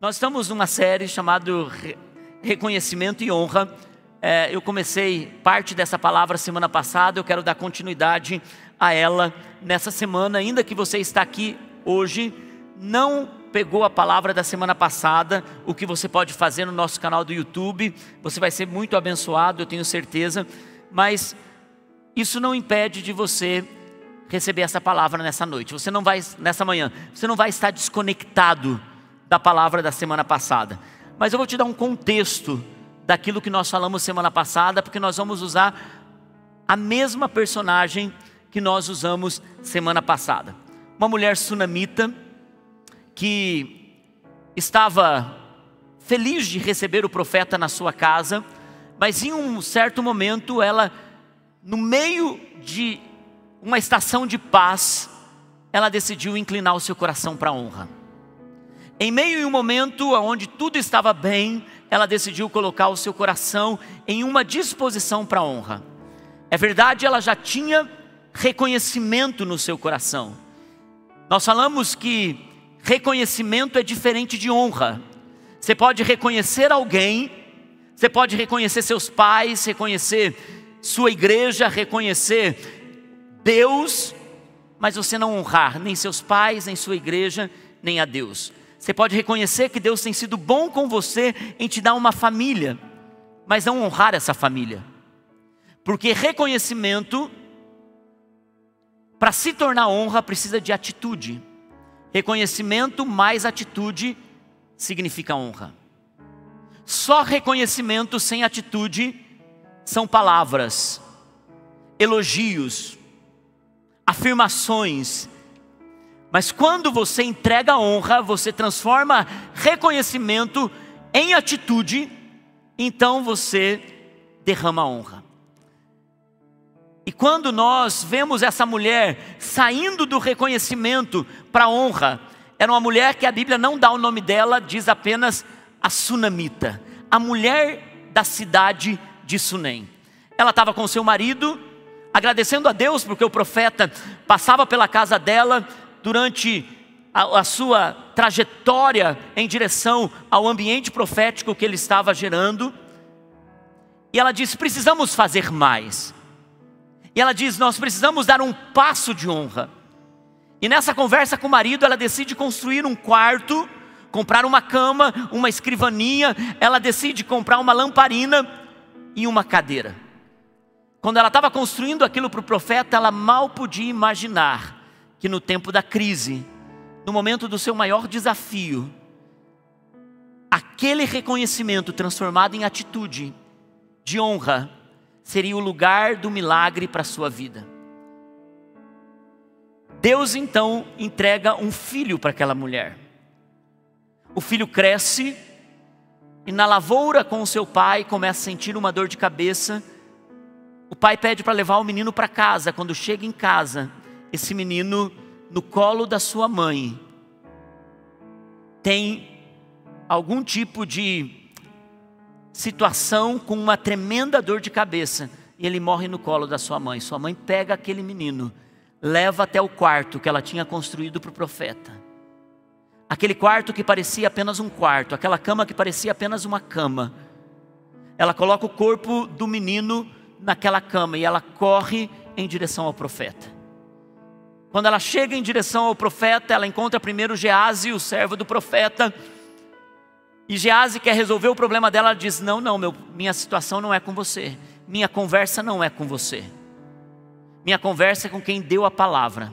Nós estamos numa série chamada Reconhecimento e Honra. É, eu comecei parte dessa palavra semana passada, eu quero dar continuidade a ela nessa semana, ainda que você está aqui hoje, não pegou a palavra da semana passada, o que você pode fazer no nosso canal do YouTube, você vai ser muito abençoado, eu tenho certeza, mas isso não impede de você receber essa palavra nessa noite. Você não vai nessa manhã, você não vai estar desconectado da palavra da semana passada. Mas eu vou te dar um contexto daquilo que nós falamos semana passada, porque nós vamos usar a mesma personagem que nós usamos semana passada. Uma mulher sunamita que estava feliz de receber o profeta na sua casa, mas em um certo momento ela, no meio de uma estação de paz, ela decidiu inclinar o seu coração para a honra. Em meio a um momento onde tudo estava bem, ela decidiu colocar o seu coração em uma disposição para honra. É verdade, ela já tinha reconhecimento no seu coração. Nós falamos que reconhecimento é diferente de honra. Você pode reconhecer alguém, você pode reconhecer seus pais, reconhecer sua igreja, reconhecer Deus, mas você não honrar nem seus pais, nem sua igreja, nem a Deus. Você pode reconhecer que Deus tem sido bom com você em te dar uma família, mas não honrar essa família. Porque reconhecimento, para se tornar honra, precisa de atitude. Reconhecimento mais atitude significa honra. Só reconhecimento sem atitude são palavras, elogios, afirmações, mas quando você entrega honra, você transforma reconhecimento em atitude, então você derrama honra. E quando nós vemos essa mulher saindo do reconhecimento para a honra, era uma mulher que a Bíblia não dá o nome dela, diz apenas a sunamita, a mulher da cidade de Sunem. Ela estava com seu marido, agradecendo a Deus porque o profeta passava pela casa dela, durante a, a, sua trajetória em direção ao ambiente profético que ele estava gerando. E ela diz: precisamos fazer mais. E ela diz: nós precisamos dar um passo de honra. E nessa conversa com o marido, ela decide construir um quarto, comprar uma cama, uma escrivaninha, ela decide comprar uma lamparina e uma cadeira. Quando ela estava construindo aquilo para o profeta, ela mal podia imaginar que no tempo da crise, no momento do seu maior desafio, aquele reconhecimento transformado em atitude de honra seria o lugar do milagre para a sua vida. Deus então entrega um filho para aquela mulher. O filho cresce e na lavoura com o seu pai começa a sentir uma dor de cabeça. O pai pede para levar o menino para casa. Quando chega em casa, esse menino no colo da sua mãe tem algum tipo de situação com uma tremenda dor de cabeça e ele morre no colo da sua mãe. Sua mãe pega aquele menino, leva até o quarto que ela tinha construído para o profeta. Aquele quarto que parecia apenas um quarto, aquela cama que parecia apenas uma cama. Ela coloca o corpo do menino naquela cama e ela corre em direção ao profeta. Quando ela chega em direção ao profeta, ela encontra primeiro Gease, o servo do profeta. E Gease quer resolver o problema dela, ela diz: Não, não, meu, minha situação não é com você. Minha conversa não é com você. Minha conversa é com quem deu a palavra.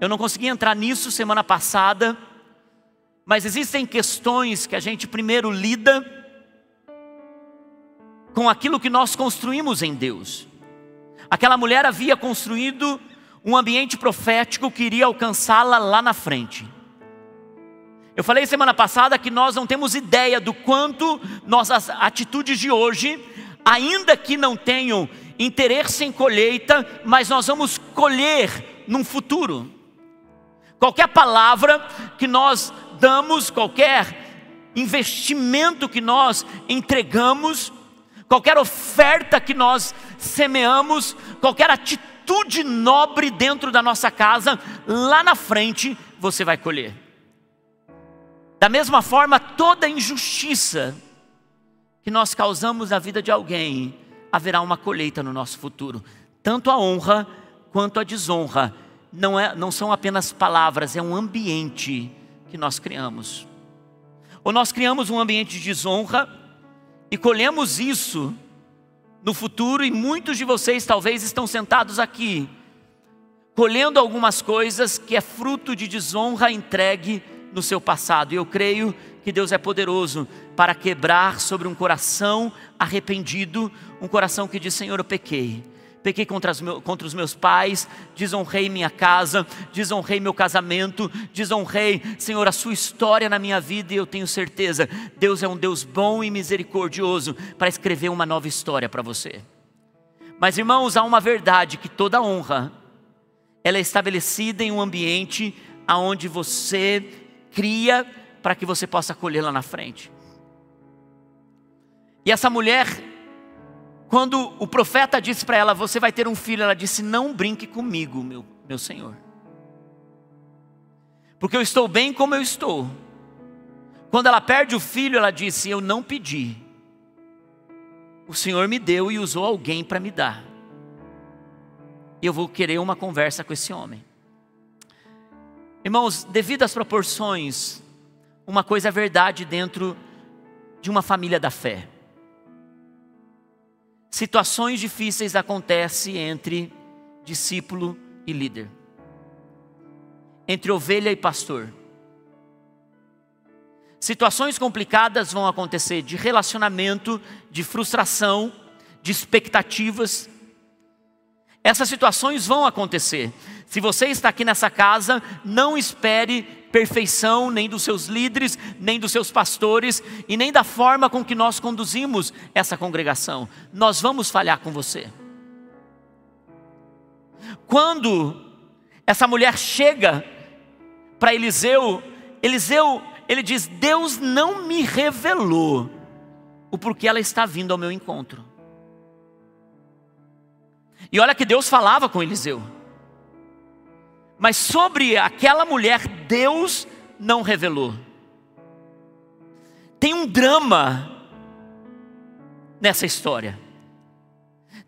Eu não consegui entrar nisso semana passada, mas existem questões que a gente primeiro lida com aquilo que nós construímos em Deus. Aquela mulher havia construído um ambiente profético que iria alcançá-la lá na frente. Eu falei semana passada que nós não temos ideia do quanto nossas atitudes de hoje, ainda que não tenham interesse em colheita, mas nós vamos colher num futuro. Qualquer palavra que nós damos, qualquer investimento que nós entregamos, qualquer oferta que nós semeamos, qualquer atitude atitude nobre dentro da nossa casa, lá na frente você vai colher. Da mesma forma, toda injustiça que nós causamos na vida de alguém, haverá uma colheita no nosso futuro. Tanto a honra quanto a desonra não, é, não são apenas palavras, é um ambiente que nós criamos. Ou nós criamos um ambiente de desonra e colhemos isso no futuro, e muitos de vocês talvez estão sentados aqui, colhendo algumas coisas que é fruto de desonra entregue no seu passado. E eu creio que Deus é poderoso para quebrar sobre um coração arrependido, um coração que diz: Senhor, eu pequei. Pequei contra, meus, contra os meus pais, desonrei minha casa, desonrei meu casamento, desonrei, Senhor, a sua história na minha vida e eu tenho certeza, Deus é um Deus bom e misericordioso para escrever uma nova história para você. Mas irmãos, há uma verdade que toda honra, ela é estabelecida em um ambiente aonde você cria para que você possa colher lá na frente. E essa mulher, quando o profeta disse para ela: Você vai ter um filho, ela disse: Não brinque comigo, meu, meu senhor, porque eu estou bem como eu estou. Quando ela perde o filho, ela disse: Eu não pedi, o Senhor me deu e usou alguém para me dar. Eu vou querer uma conversa com esse homem. Irmãos, devido às proporções, uma coisa é verdade dentro de uma família da fé. Situações difíceis acontecem entre discípulo e líder, entre ovelha e pastor. Situações complicadas vão acontecer de relacionamento, de frustração, de expectativas. Essas situações vão acontecer. Se você está aqui nessa casa, não espere perfeição nem dos seus líderes, nem dos seus pastores e nem da forma com que nós conduzimos essa congregação. Nós vamos falhar com você. Quando essa mulher chega para Eliseu, Eliseu, ele diz: Deus não me revelou o porquê ela está vindo ao meu encontro. E olha que Deus falava com Eliseu. Mas sobre aquela mulher, Deus não revelou. Tem um drama nessa história.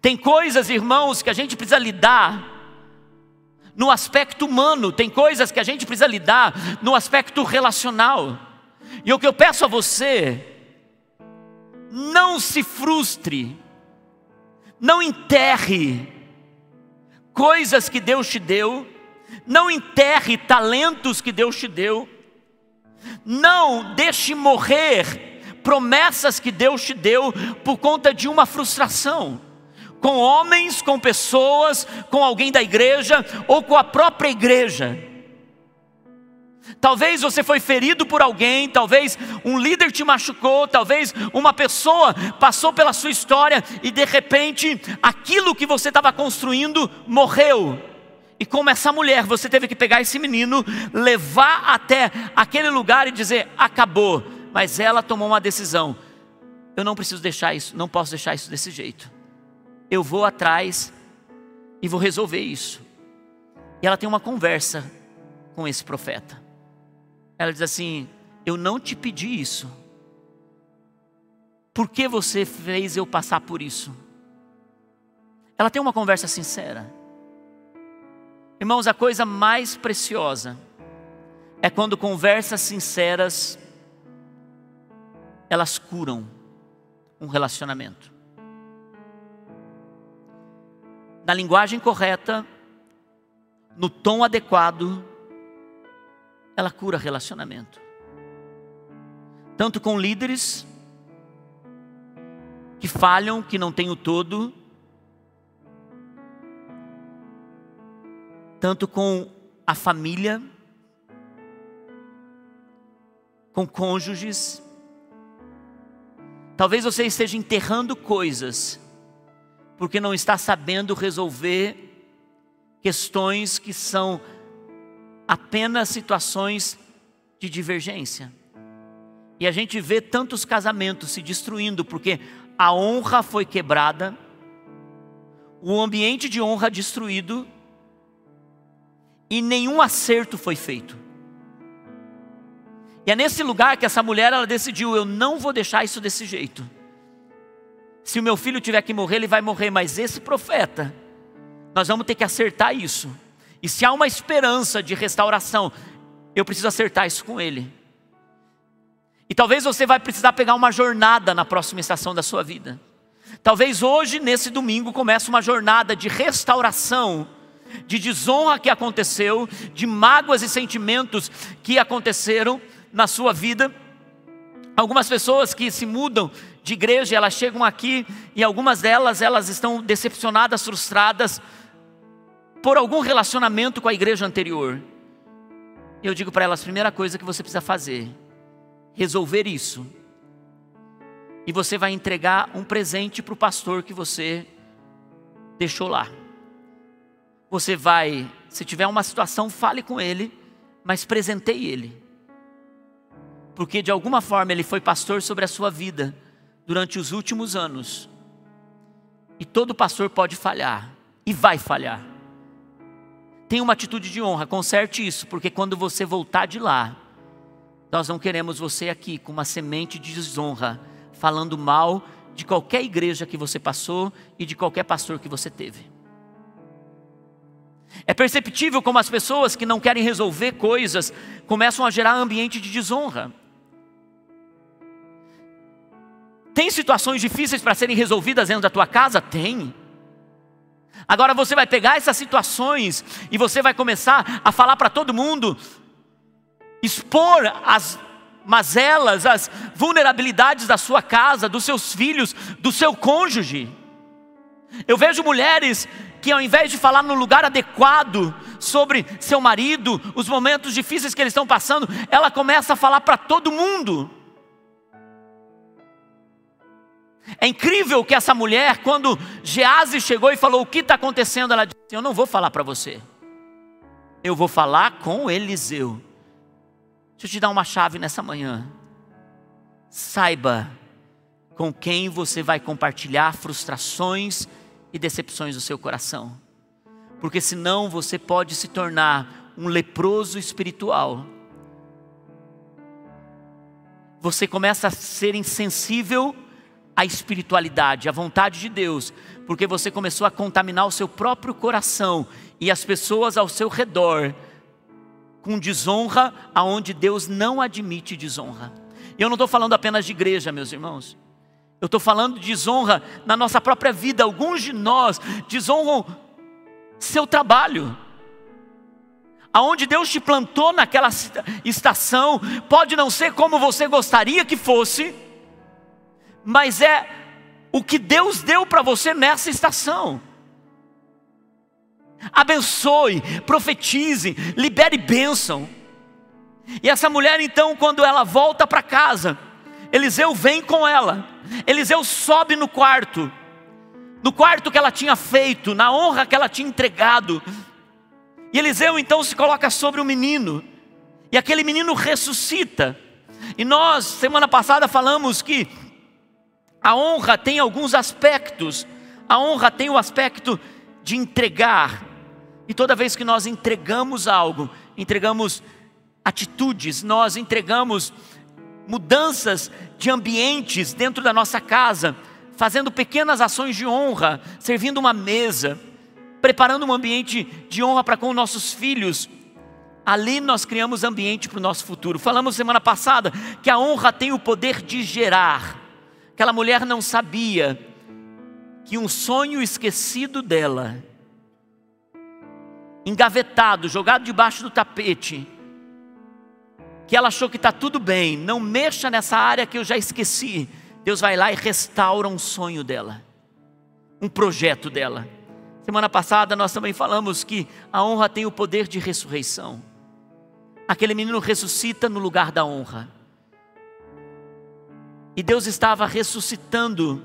Tem coisas, irmãos, que a gente precisa lidar no aspecto humano, tem coisas que a gente precisa lidar no aspecto relacional. E o que eu peço a você, não se frustre, não enterre coisas que Deus te deu, não enterre talentos que Deus te deu. Não deixe morrer promessas que Deus te deu por conta de uma frustração. Com homens, com pessoas, com alguém da igreja ou com a própria igreja. Talvez você foi ferido por alguém, talvez um líder te machucou, talvez uma pessoa passou pela sua história e de repente aquilo que você estava construindo morreu. E como essa mulher, você teve que pegar esse menino, levar até aquele lugar e dizer: acabou. Mas ela tomou uma decisão. Eu não preciso deixar isso, não posso deixar isso desse jeito. Eu vou atrás e vou resolver isso. E ela tem uma conversa com esse profeta. Ela diz assim: Eu não te pedi isso. Por que você fez eu passar por isso? Ela tem uma conversa sincera. Irmãos, a coisa mais preciosa é quando conversas sinceras elas curam um relacionamento. Na linguagem correta, no tom adequado, ela cura relacionamento. Tanto com líderes que falham, que não têm o todo, tanto com a família, com cônjuges. Talvez você esteja enterrando coisas, porque não está sabendo resolver questões que são apenas situações de divergência. E a gente vê tantos casamentos se destruindo porque a honra foi quebrada, o ambiente de honra destruído e nenhum acerto foi feito. E é nesse lugar que essa mulher ela decidiu: eu não vou deixar isso desse jeito. Se o meu filho tiver que morrer, ele vai morrer, mas esse profeta, nós vamos ter que acertar isso. E se há uma esperança de restauração, eu preciso acertar isso com ele. E talvez você vai precisar pegar uma jornada na próxima estação da sua vida. Talvez hoje, nesse domingo, comece uma jornada de restauração, de desonra que aconteceu, de mágoas e sentimentos que aconteceram na sua vida. Algumas pessoas que se mudam de igreja, elas chegam aqui e algumas delas elas estão decepcionadas, frustradas por algum relacionamento com a igreja anterior. Eu digo para elas, primeira coisa que você precisa fazer, resolver isso. E você vai entregar um presente para o pastor que você deixou lá. Você vai, se tiver uma situação, fale com ele, mas presenteie ele. Porque de alguma forma ele foi pastor sobre a sua vida durante os últimos anos. E todo pastor pode falhar e vai falhar. Tenha uma atitude de honra, conserte isso, porque quando você voltar de lá, nós não queremos você aqui com uma semente de desonra, falando mal de qualquer igreja que você passou e de qualquer pastor que você teve. É perceptível como as pessoas que não querem resolver coisas começam a gerar ambiente de desonra. Tem situações difíceis para serem resolvidas dentro da tua casa? Tem. Agora você vai pegar essas situações e você vai começar a falar para todo mundo, expor as mazelas, as vulnerabilidades da sua casa, dos seus filhos, do seu cônjuge. Eu vejo mulheres que ao invés de falar no lugar adequado sobre seu marido, os momentos difíceis que eles estão passando, ela começa a falar para todo mundo. É incrível que essa mulher, quando Gease chegou e falou o que está acontecendo, ela disse: Eu não vou falar para você, eu vou falar com Eliseu. Deixa eu te dar uma chave nessa manhã. Saiba com quem você vai compartilhar frustrações e decepções do seu coração, porque senão você pode se tornar um leproso espiritual. Você começa a ser insensível a espiritualidade, a vontade de Deus, porque você começou a contaminar o seu próprio coração e as pessoas ao seu redor com desonra, aonde Deus não admite desonra. E eu não estou falando apenas de igreja, meus irmãos. Eu estou falando de desonra na nossa própria vida. Alguns de nós desonram seu trabalho. Aonde Deus te plantou naquela estação, pode não ser como você gostaria que fosse, mas é o que Deus deu para você nessa estação. Abençoe, profetize, libere bênção. E essa mulher, então, quando ela volta para casa, Eliseu vem com ela. Eliseu sobe no quarto, no quarto que ela tinha feito, na honra que ela tinha entregado. E Eliseu então se coloca sobre o menino, e aquele menino ressuscita. E nós, semana passada, falamos que a honra tem alguns aspectos. A honra tem o aspecto de entregar. E toda vez que nós entregamos algo, entregamos atitudes, nós entregamos mudanças de ambientes dentro da nossa casa, fazendo pequenas ações de honra, servindo uma mesa, preparando um ambiente de honra para com nossos filhos. Ali nós criamos ambiente para o nosso futuro. Falamos semana passada que a honra tem o poder de gerar. Aquela mulher não sabia que um sonho esquecido dela, engavetado, jogado debaixo do tapete, que ela achou que está tudo bem, não mexa nessa área que eu já esqueci. Deus vai lá e restaura um sonho dela, um projeto dela. Semana passada nós também falamos que a honra tem o poder de ressurreição. Aquele menino ressuscita no lugar da honra. E Deus estava ressuscitando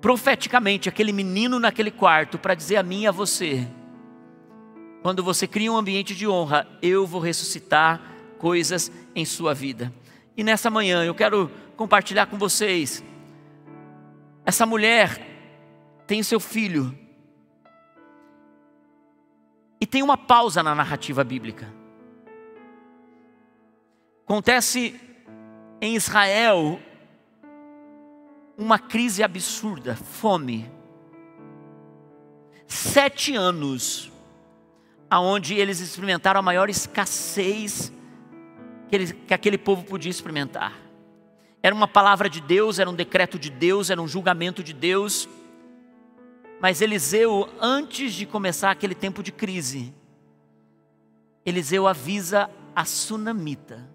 profeticamente aquele menino naquele quarto para dizer a mim e a você: quando você cria um ambiente de honra, eu vou ressuscitar coisas em sua vida. E nessa manhã eu quero compartilhar com vocês. Essa mulher tem seu filho. E tem uma pausa na narrativa bíblica. Acontece em Israel uma crise absurda, fome. Sete anos, aonde eles experimentaram a maior escassez que, eles, que aquele povo podia experimentar. Era uma palavra de Deus, era um decreto de Deus, era um julgamento de Deus. Mas Eliseu, antes de começar aquele tempo de crise, Eliseu avisa a sunamita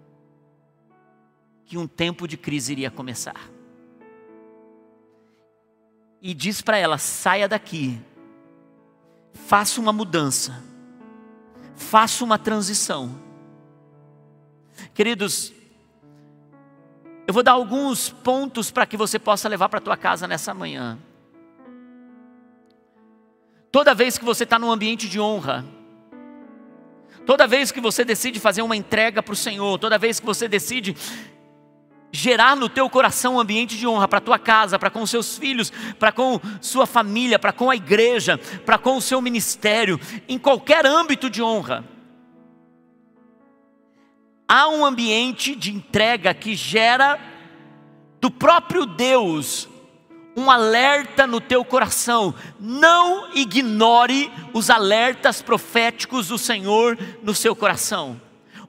que um tempo de crise iria começar. E diz para ela: saia daqui, faça uma mudança, faça uma transição. Queridos, eu vou dar alguns pontos para que você possa levar para a tua casa nessa manhã. Toda vez que você está num ambiente de honra, toda vez que você decide fazer uma entrega para o Senhor, toda vez que você decide gerar no teu coração um ambiente de honra para tua casa, para com seus filhos, para com sua família, para com a igreja, para com o seu ministério, em qualquer âmbito de honra. Há um ambiente de entrega que gera do próprio Deus um alerta no teu coração. Não ignore os alertas proféticos do Senhor no seu coração.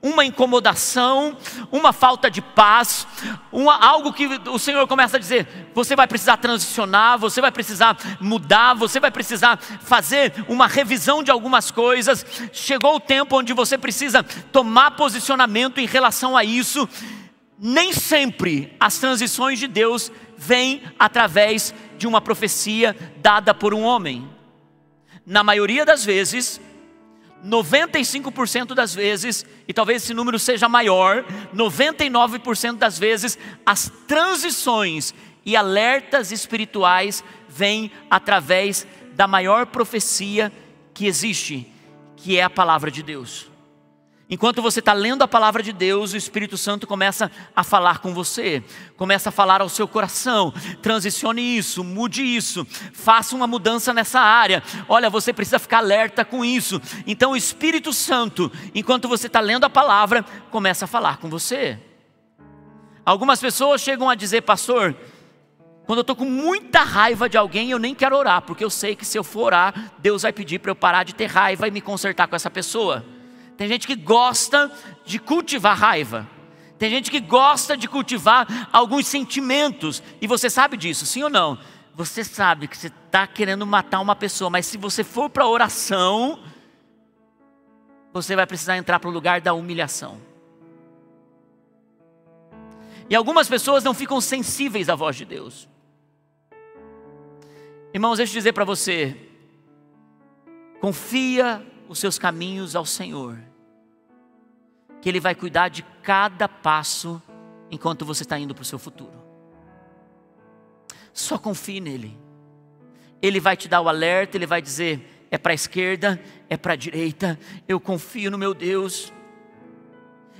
Uma incomodação, uma falta de paz, uma, algo que o Senhor começa a dizer: você vai precisar transicionar, você vai precisar mudar, você vai precisar fazer uma revisão de algumas coisas. Chegou o tempo onde você precisa tomar posicionamento em relação a isso. Nem sempre as transições de Deus vem através de uma profecia dada por um homem. Na maioria das vezes, 95% das vezes, e talvez esse número seja maior, 99% das vezes, as transições e alertas espirituais vêm através da maior profecia que existe, que é a palavra de Deus. Enquanto você está lendo a palavra de Deus, o Espírito Santo começa a falar com você, começa a falar ao seu coração. Transicione isso, mude isso, faça uma mudança nessa área. Olha, você precisa ficar alerta com isso. Então, o Espírito Santo, enquanto você está lendo a palavra, começa a falar com você. Algumas pessoas chegam a dizer, pastor, quando eu estou com muita raiva de alguém, eu nem quero orar, porque eu sei que se eu for orar, Deus vai pedir para eu parar de ter raiva e me consertar com essa pessoa. Tem gente que gosta de cultivar raiva. Tem gente que gosta de cultivar alguns sentimentos. E você sabe disso, sim ou não? Você sabe que você está querendo matar uma pessoa, mas se você for para a oração, você vai precisar entrar para o lugar da humilhação. E algumas pessoas não ficam sensíveis à voz de Deus. Irmãos, deixa eu dizer para você: confia os seus caminhos ao Senhor que Ele vai cuidar de cada passo enquanto você está indo para o seu futuro. Só confie nele. Ele vai te dar o alerta, ele vai dizer: é para a esquerda, é para a direita. Eu confio no meu Deus.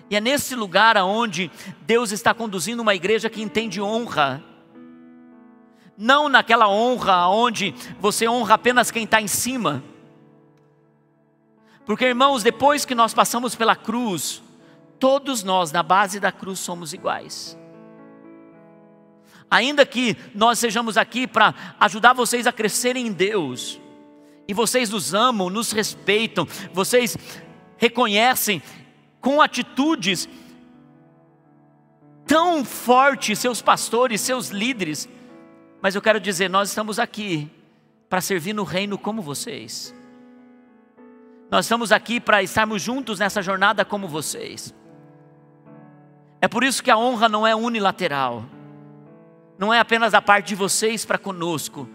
E é nesse lugar aonde Deus está conduzindo uma igreja que entende honra. Não naquela honra onde você honra apenas quem está em cima. Porque, irmãos, depois que nós passamos pela cruz, todos nós, na base da cruz, somos iguais. Ainda que nós sejamos aqui para ajudar vocês a crescerem em Deus, e vocês nos amam, nos respeitam, vocês reconhecem com atitudes tão fortes seus pastores, seus líderes, mas eu quero dizer, nós estamos aqui para servir no reino como vocês. Nós estamos aqui para estarmos juntos nessa jornada como vocês. É por isso que a honra não é unilateral, não é apenas da parte de vocês para conosco,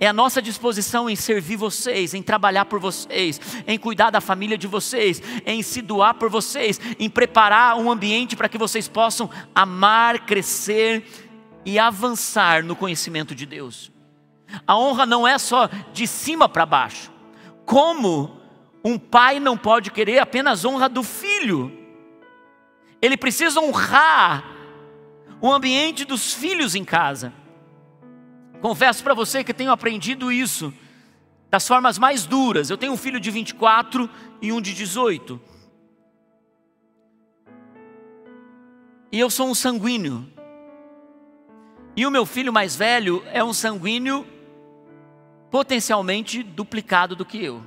é a nossa disposição em servir vocês, em trabalhar por vocês, em cuidar da família de vocês, em se doar por vocês, em preparar um ambiente para que vocês possam amar, crescer e avançar no conhecimento de Deus. A honra não é só de cima para baixo. Como um pai não pode querer apenas honra do filho, ele precisa honrar o ambiente dos filhos em casa. Confesso para você que tenho aprendido isso das formas mais duras. Eu tenho um filho de 24 e um de 18. E eu sou um sanguíneo. E o meu filho mais velho é um sanguíneo potencialmente duplicado do que eu.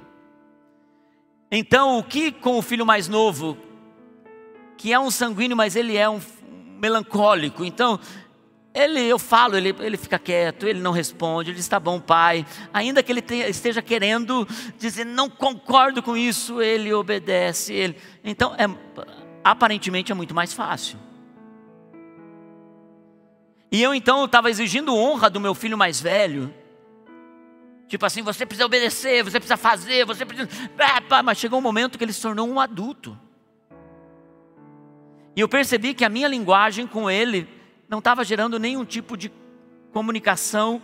Então, o que com o filho mais novo, que é um sanguíneo, mas ele é um melancólico. Então, ele, eu falo, ele, ele fica quieto, ele não responde, ele diz: tá bom, pai. Ainda que ele te, esteja querendo dizer, não concordo com isso, ele obedece. Ele... Então, é, aparentemente é muito mais fácil. E eu então estava exigindo honra do meu filho mais velho. Tipo assim, você precisa obedecer, você precisa fazer, você precisa. Mas chegou um momento que ele se tornou um adulto. E eu percebi que a minha linguagem com ele não estava gerando nenhum tipo de comunicação,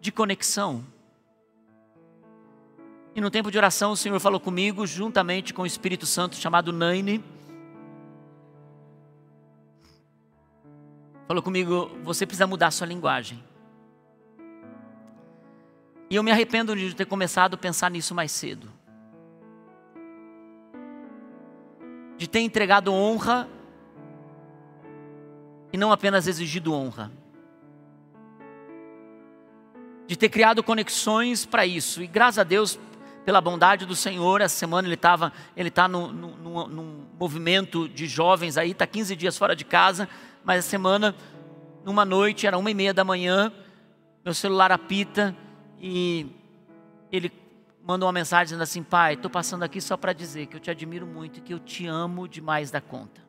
de conexão. E no tempo de oração, o Senhor falou comigo, juntamente com o Espírito Santo chamado Naine. Falou comigo: você precisa mudar sua linguagem. E eu me arrependo de ter começado a pensar nisso mais cedo. De ter entregado honra e não apenas exigido honra. De ter criado conexões para isso. E graças a Deus, pela bondade do Senhor, essa semana ele estava, ele está num, num, num, movimento de jovens aí, está 15 dias fora de casa, mas essa semana, numa noite, era uma e meia da manhã, meu celular apita e ele mandou uma mensagem dizendo assim: Pai, estou passando aqui só para dizer que eu te admiro muito e que eu te amo demais da conta.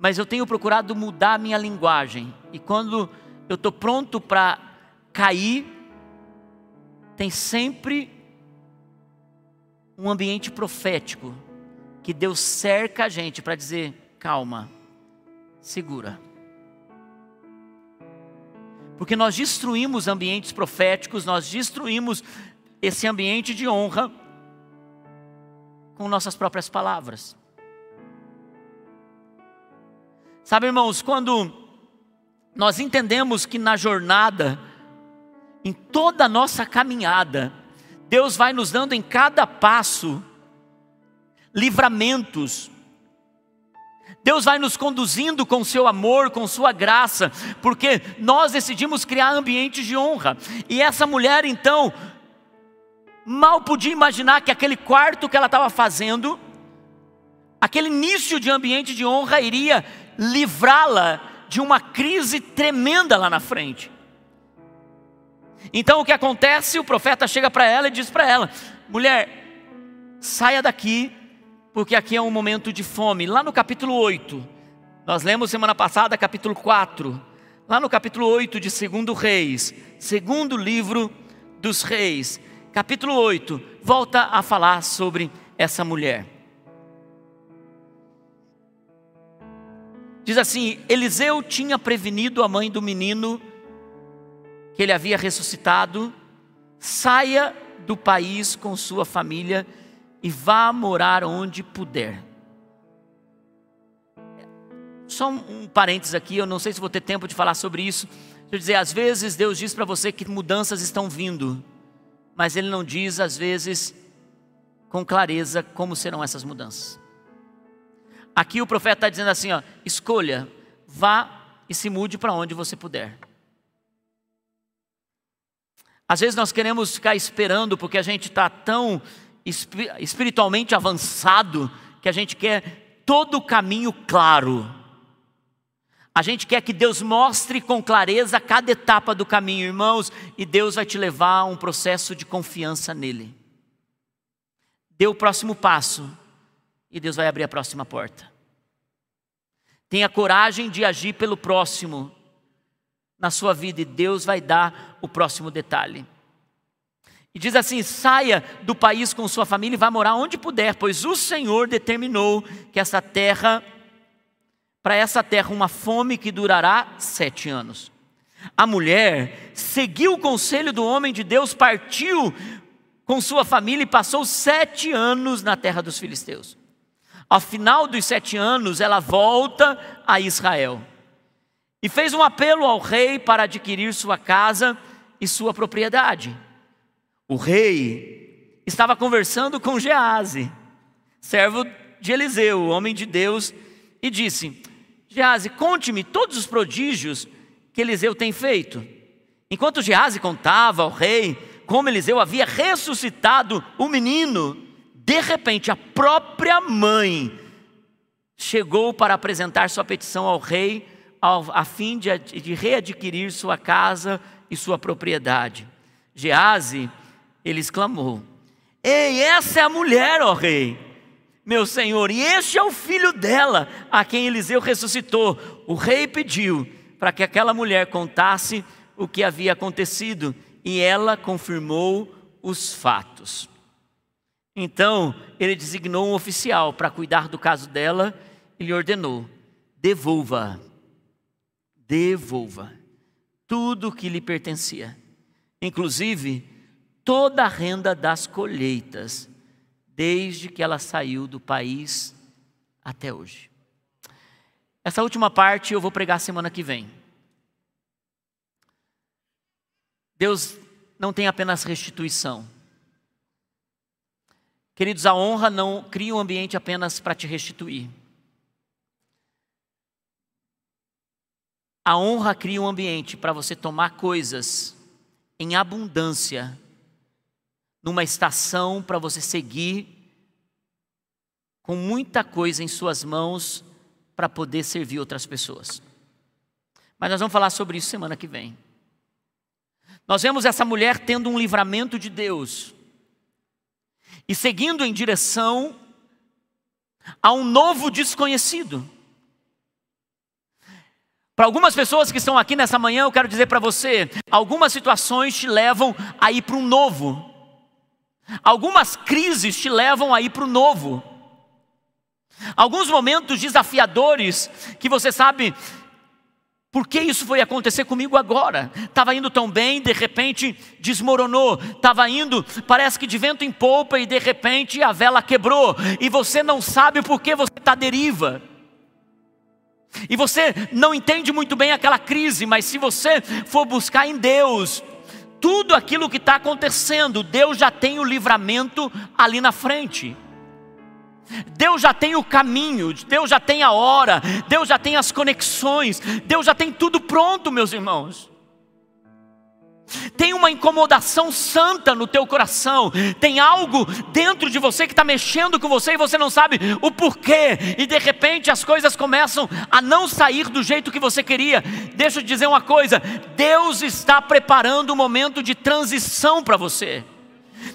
Mas eu tenho procurado mudar a minha linguagem. E quando eu estou pronto para cair, tem sempre um ambiente profético que Deus cerca a gente para dizer: calma, segura. Porque nós destruímos ambientes proféticos, nós destruímos esse ambiente de honra com nossas próprias palavras. Sabe, irmãos, quando nós entendemos que na jornada, em toda a nossa caminhada, Deus vai nos dando em cada passo livramentos, Deus vai nos conduzindo com seu amor, com sua graça, porque nós decidimos criar ambientes de honra. E essa mulher então mal podia imaginar que aquele quarto que ela estava fazendo, aquele início de ambiente de honra iria livrá-la de uma crise tremenda lá na frente. Então o que acontece? O profeta chega para ela e diz para ela: mulher, saia daqui, porque aqui é um momento de fome. Lá no capítulo 8, nós lemos semana passada, capítulo 4, lá no capítulo 8 de 2 Reis, segundo livro dos Reis, capítulo 8, volta a falar sobre essa mulher. Diz assim: Eliseu tinha prevenido a mãe do menino que ele havia ressuscitado, saia do país com sua família e vá morar onde puder. Só um, um parênteses aqui, eu não sei se vou ter tempo de falar sobre isso. Deixa eu dizer, às vezes Deus diz para você que mudanças estão vindo, mas Ele não diz, às vezes, com clareza como serão essas mudanças. Aqui o profeta está dizendo assim: ó, escolha, vá e se mude para onde você puder. Às vezes nós queremos ficar esperando porque a gente está tão espiritualmente avançado que a gente quer todo o caminho claro. A gente quer que Deus mostre com clareza cada etapa do caminho, irmãos, e Deus vai te levar a um processo de confiança nele. Dê o próximo passo e Deus vai abrir a próxima porta. Tenha coragem de agir pelo próximo na sua vida e Deus vai dar o próximo detalhe. E diz assim: saia do país com sua família e vá morar onde puder, pois o Senhor determinou que essa terra, para essa terra, uma fome que durará sete anos. A mulher seguiu o conselho do homem de Deus, partiu com sua família e passou sete anos na terra dos filisteus. Ao final dos sete anos, ela volta a Israel e fez um apelo ao rei para adquirir sua casa e sua propriedade. O rei estava conversando com Gease, servo de Eliseu, homem de Deus, e disse: Gease, conte-me todos os prodígios que Eliseu tem feito. Enquanto Gease contava ao rei como Eliseu havia ressuscitado o menino, de repente a própria mãe chegou para apresentar sua petição ao rei, a fim de, de readquirir sua casa e sua propriedade. Gease, ele exclamou: Ei, essa é a mulher, ó rei, meu senhor, e este é o filho dela, a quem Eliseu ressuscitou. O rei pediu para que aquela mulher contasse o que havia acontecido, e ela confirmou os fatos. Então, ele designou um oficial para cuidar do caso dela e lhe ordenou: devolva, devolva tudo o que lhe pertencia, inclusive toda a renda das colheitas, desde que ela saiu do país até hoje. Essa última parte eu vou pregar semana que vem. Deus não tem apenas restituição. Queridos, a honra não cria um ambiente apenas para te restituir. A honra cria um ambiente para você tomar coisas em abundância, numa estação para você seguir com muita coisa em suas mãos para poder servir outras pessoas. Mas nós vamos falar sobre isso semana que vem. Nós vemos essa mulher tendo um livramento de Deus e seguindo em direção a um novo desconhecido. Para algumas pessoas que estão aqui nessa manhã, eu quero dizer para você: algumas situações te levam a ir para um novo, algumas crises te levam a ir para o novo, alguns momentos desafiadores que você sabe, por que isso foi acontecer comigo agora? Estava indo tão bem, de repente desmoronou. Estava indo, parece que de vento em polpa, e de repente a vela quebrou. E você não sabe por que você está deriva. E você não entende muito bem aquela crise, mas se você for buscar em Deus, tudo aquilo que está acontecendo, Deus já tem o livramento ali na frente. Deus já tem o caminho, Deus já tem a hora, Deus já tem as conexões, Deus já tem tudo pronto, meus irmãos. Tem uma incomodação santa no teu coração, tem algo dentro de você que está mexendo com você e você não sabe o porquê, e de repente as coisas começam a não sair do jeito que você queria. Deixa eu te dizer uma coisa: Deus está preparando um momento de transição para você.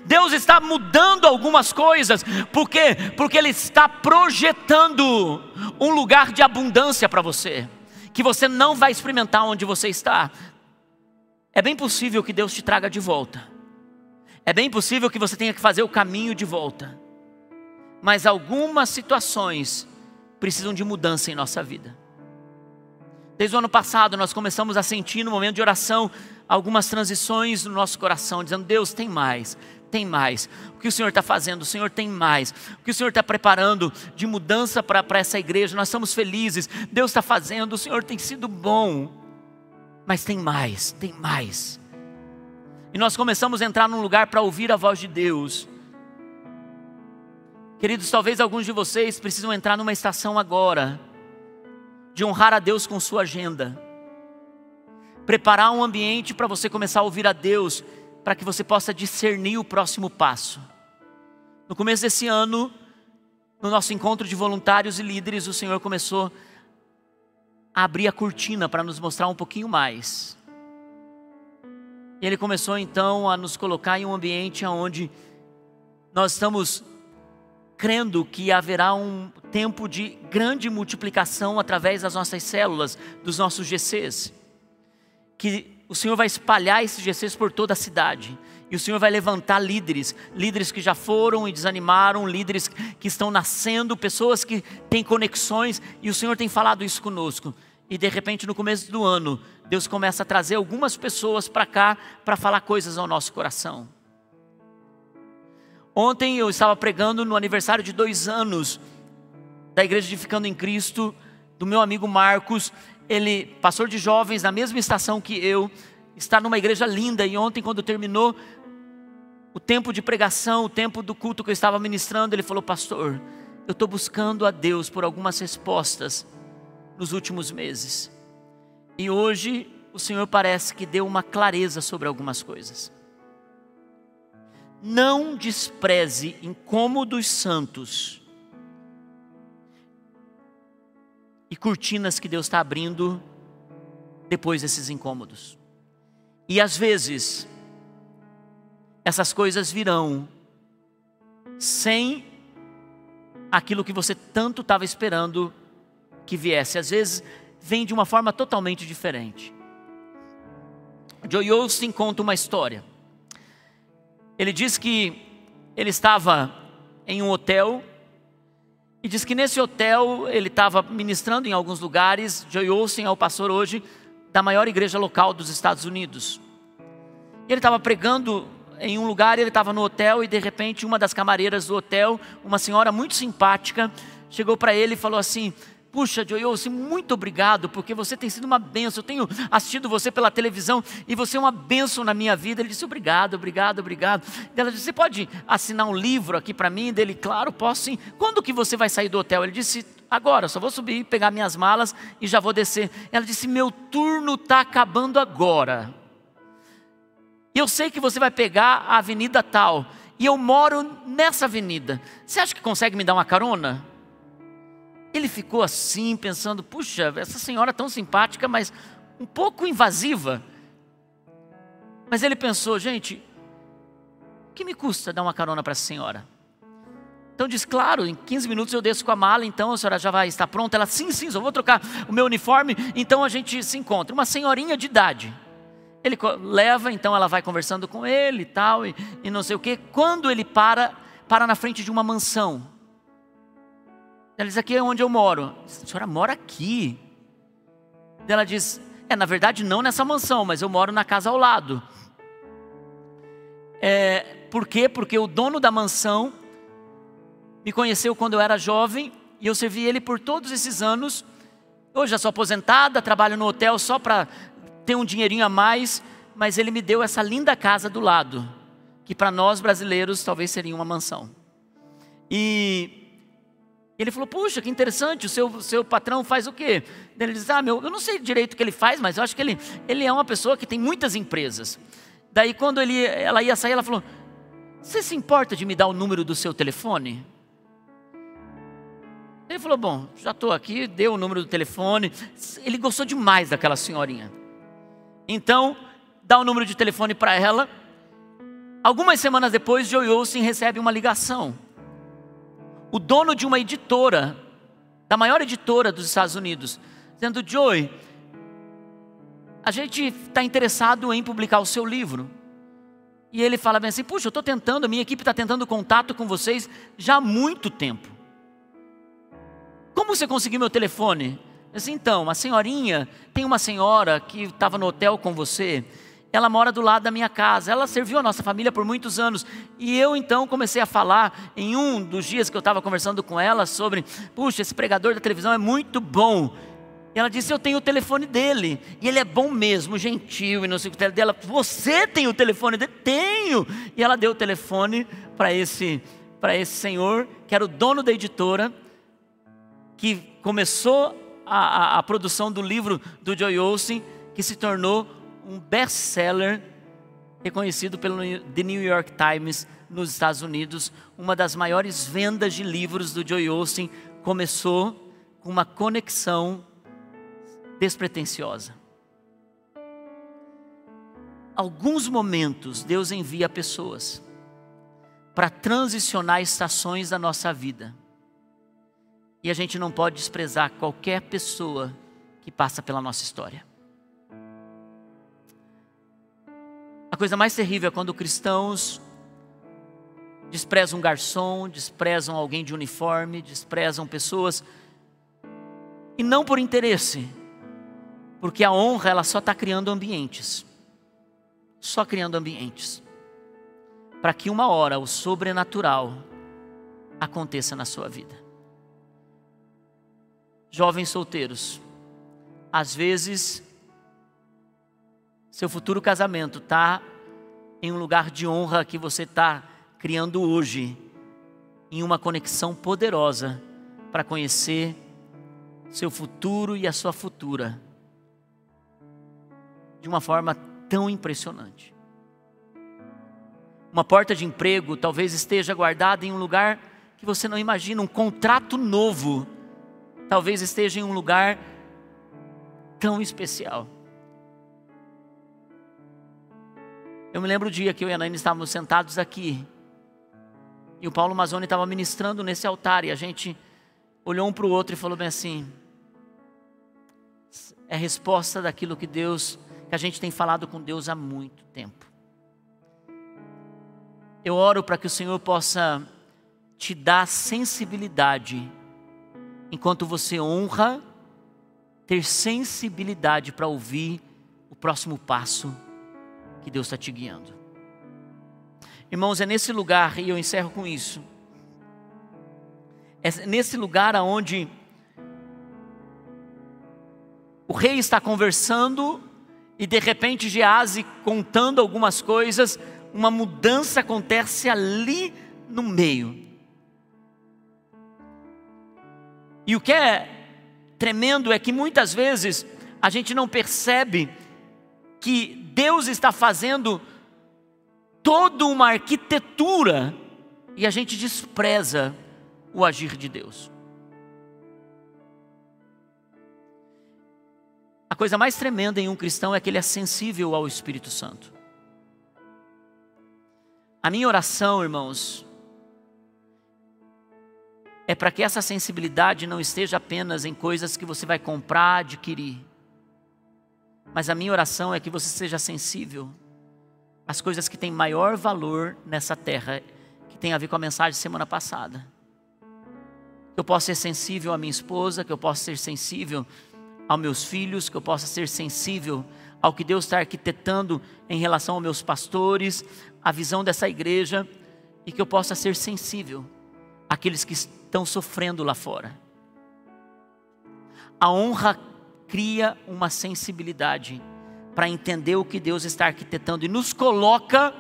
Deus está mudando algumas coisas, por quê? Porque Ele está projetando um lugar de abundância para você, que você não vai experimentar onde você está, é bem possível que Deus te traga de volta. É bem possível que você tenha que fazer o caminho de volta. Mas algumas situações precisam de mudança em nossa vida. Desde o ano passado, nós começamos a sentir no momento de oração algumas transições no nosso coração, dizendo: Deus, tem mais, tem mais. O que o Senhor está fazendo? O Senhor tem mais. O que o Senhor está preparando de mudança para essa igreja? Nós estamos felizes. Deus está fazendo. O Senhor tem sido bom. Mas tem mais, tem mais. E nós começamos a entrar num lugar para ouvir a voz de Deus. Queridos, talvez alguns de vocês precisam entrar numa estação agora, de honrar a Deus com sua agenda, preparar um ambiente para você começar a ouvir a Deus, para que você possa discernir o próximo passo. No começo desse ano, no nosso encontro de voluntários e líderes, o Senhor começou abrir a cortina para nos mostrar um pouquinho mais. Ele começou então a nos colocar em um ambiente onde nós estamos crendo que haverá um tempo de grande multiplicação através das nossas células, dos nossos GCs. Que o Senhor vai espalhar esses GCs por toda a cidade. E o Senhor vai levantar líderes, líderes que já foram e desanimaram, líderes que estão nascendo, pessoas que têm conexões, e o Senhor tem falado isso conosco. E de repente, no começo do ano, Deus começa a trazer algumas pessoas para cá para falar coisas ao nosso coração. Ontem eu estava pregando no aniversário de dois anos da Igreja de Ficando em Cristo, do meu amigo Marcos. Ele, pastor de jovens, na mesma estação que eu, está numa igreja linda. E ontem, quando terminou o tempo de pregação, o tempo do culto que eu estava ministrando, ele falou: Pastor, eu estou buscando a Deus por algumas respostas nos últimos meses. E hoje o Senhor parece que deu uma clareza sobre algumas coisas. Não despreze incômodos santos e cortinas que Deus está abrindo depois desses incômodos. E às vezes, essas coisas virão sem aquilo que você tanto estava esperando que viesse. Às vezes, vem de uma forma totalmente diferente. Joe Osteen conta uma história. Ele diz que ele estava em um hotel e diz que nesse hotel ele estava ministrando em alguns lugares. Joe Osteen é o pastor hoje da maior igreja local dos Estados Unidos. Ele estava pregando em um lugar, ele estava no hotel e de repente uma das camareiras do hotel, uma senhora muito simpática, chegou para ele e falou assim: Puxa, Joyce, muito obrigado, porque você tem sido uma benção. Eu tenho assistido você pela televisão e você é uma benção na minha vida. Ele disse: Obrigado, obrigado, obrigado. Ela disse: Você pode assinar um livro aqui para mim? Dele, claro, posso sim. Quando que você vai sair do hotel? Ele disse: Agora, só vou subir, pegar minhas malas e já vou descer. Ela disse: Meu turno está acabando agora. Eu sei que você vai pegar a avenida tal. E eu moro nessa avenida. Você acha que consegue me dar uma carona? Ele ficou assim, pensando: puxa, essa senhora tão simpática, mas um pouco invasiva. Mas ele pensou: gente, o que me custa dar uma carona para essa senhora? Então diz, claro, em 15 minutos eu desço com a mala, então a senhora já vai estar pronta. Ela, sim, sim, só vou trocar o meu uniforme, então a gente se encontra. Uma senhorinha de idade. Ele leva, então ela vai conversando com ele e tal, e, e não sei o quê. Quando ele para, para na frente de uma mansão. Ela diz: Aqui é onde eu moro. A senhora mora aqui. Ela diz: É, na verdade, não nessa mansão, mas eu moro na casa ao lado. É, por quê? Porque o dono da mansão me conheceu quando eu era jovem e eu servi ele por todos esses anos. Hoje já sou aposentada, trabalho no hotel só para ter um dinheirinho a mais, mas ele me deu essa linda casa do lado, que para nós brasileiros talvez seria uma mansão. E ele falou: Puxa, que interessante, o seu, seu patrão faz o quê? Ele disse: Ah, meu, eu não sei direito o que ele faz, mas eu acho que ele, ele é uma pessoa que tem muitas empresas. Daí, quando ele, ela ia sair, ela falou: Você se importa de me dar o número do seu telefone? Ele falou: Bom, já estou aqui, deu o número do telefone. Ele gostou demais daquela senhorinha. Então, dá o número de telefone para ela. Algumas semanas depois, Joe Olsen recebe uma ligação. O dono de uma editora, da maior editora dos Estados Unidos, dizendo: Joey, a gente está interessado em publicar o seu livro. E ele fala bem assim: Puxa, eu estou tentando, a minha equipe está tentando contato com vocês já há muito tempo. Como você conseguiu meu telefone? Disse, então, a senhorinha, tem uma senhora que estava no hotel com você, ela mora do lado da minha casa, ela serviu a nossa família por muitos anos. E eu então comecei a falar em um dos dias que eu estava conversando com ela sobre, puxa, esse pregador da televisão é muito bom. E ela disse: Eu tenho o telefone dele. E ele é bom mesmo, gentil e não sei o que dela. Você tem o telefone dele? Tenho. E ela deu o telefone para esse, esse senhor, que era o dono da editora, que começou a, a, a produção do livro do Joy Olsen, que se tornou um best-seller reconhecido pelo The New York Times nos Estados Unidos. Uma das maiores vendas de livros do Joy Olsen começou com uma conexão despretensiosa. Alguns momentos Deus envia pessoas para transicionar estações da nossa vida e a gente não pode desprezar qualquer pessoa que passa pela nossa história. A coisa mais terrível é quando cristãos desprezam um garçom, desprezam alguém de uniforme, desprezam pessoas, e não por interesse, porque a honra ela só está criando ambientes, só criando ambientes, para que uma hora o sobrenatural aconteça na sua vida. Jovens solteiros, às vezes seu futuro casamento está em um lugar de honra que você está criando hoje, em uma conexão poderosa para conhecer seu futuro e a sua futura de uma forma tão impressionante. Uma porta de emprego talvez esteja guardada em um lugar que você não imagina, um contrato novo talvez esteja em um lugar tão especial. Eu me lembro o dia que eu e a Naine estávamos sentados aqui e o Paulo Mazzoni estava ministrando nesse altar e a gente olhou um para o outro e falou bem assim: é resposta daquilo que Deus, que a gente tem falado com Deus há muito tempo. Eu oro para que o Senhor possa te dar sensibilidade, enquanto você honra, ter sensibilidade para ouvir o próximo passo que Deus está te guiando. Irmãos, é nesse lugar, e eu encerro com isso, é nesse lugar aonde o rei está conversando e de repente Gease contando algumas coisas, uma mudança acontece ali no meio. E o que é tremendo é que muitas vezes a gente não percebe que Deus está fazendo toda uma arquitetura e a gente despreza o agir de Deus. A coisa mais tremenda em um cristão é que ele é sensível ao Espírito Santo. A minha oração, irmãos, é para que essa sensibilidade não esteja apenas em coisas que você vai comprar, adquirir. Mas a minha oração é que você seja sensível às coisas que têm maior valor nessa terra, que tem a ver com a mensagem de semana passada. Que eu possa ser sensível à minha esposa, que eu possa ser sensível aos meus filhos, que eu possa ser sensível ao que Deus está arquitetando em relação aos meus pastores, a visão dessa igreja e que eu possa ser sensível àqueles que estão sofrendo lá fora. A honra cria uma sensibilidade para entender o que Deus está arquitetando e nos coloca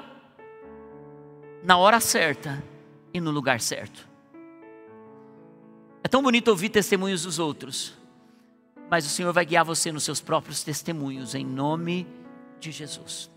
na hora certa e no lugar certo. É tão bonito ouvir testemunhos dos outros, mas o Senhor vai guiar você nos seus próprios testemunhos, em nome de Jesus.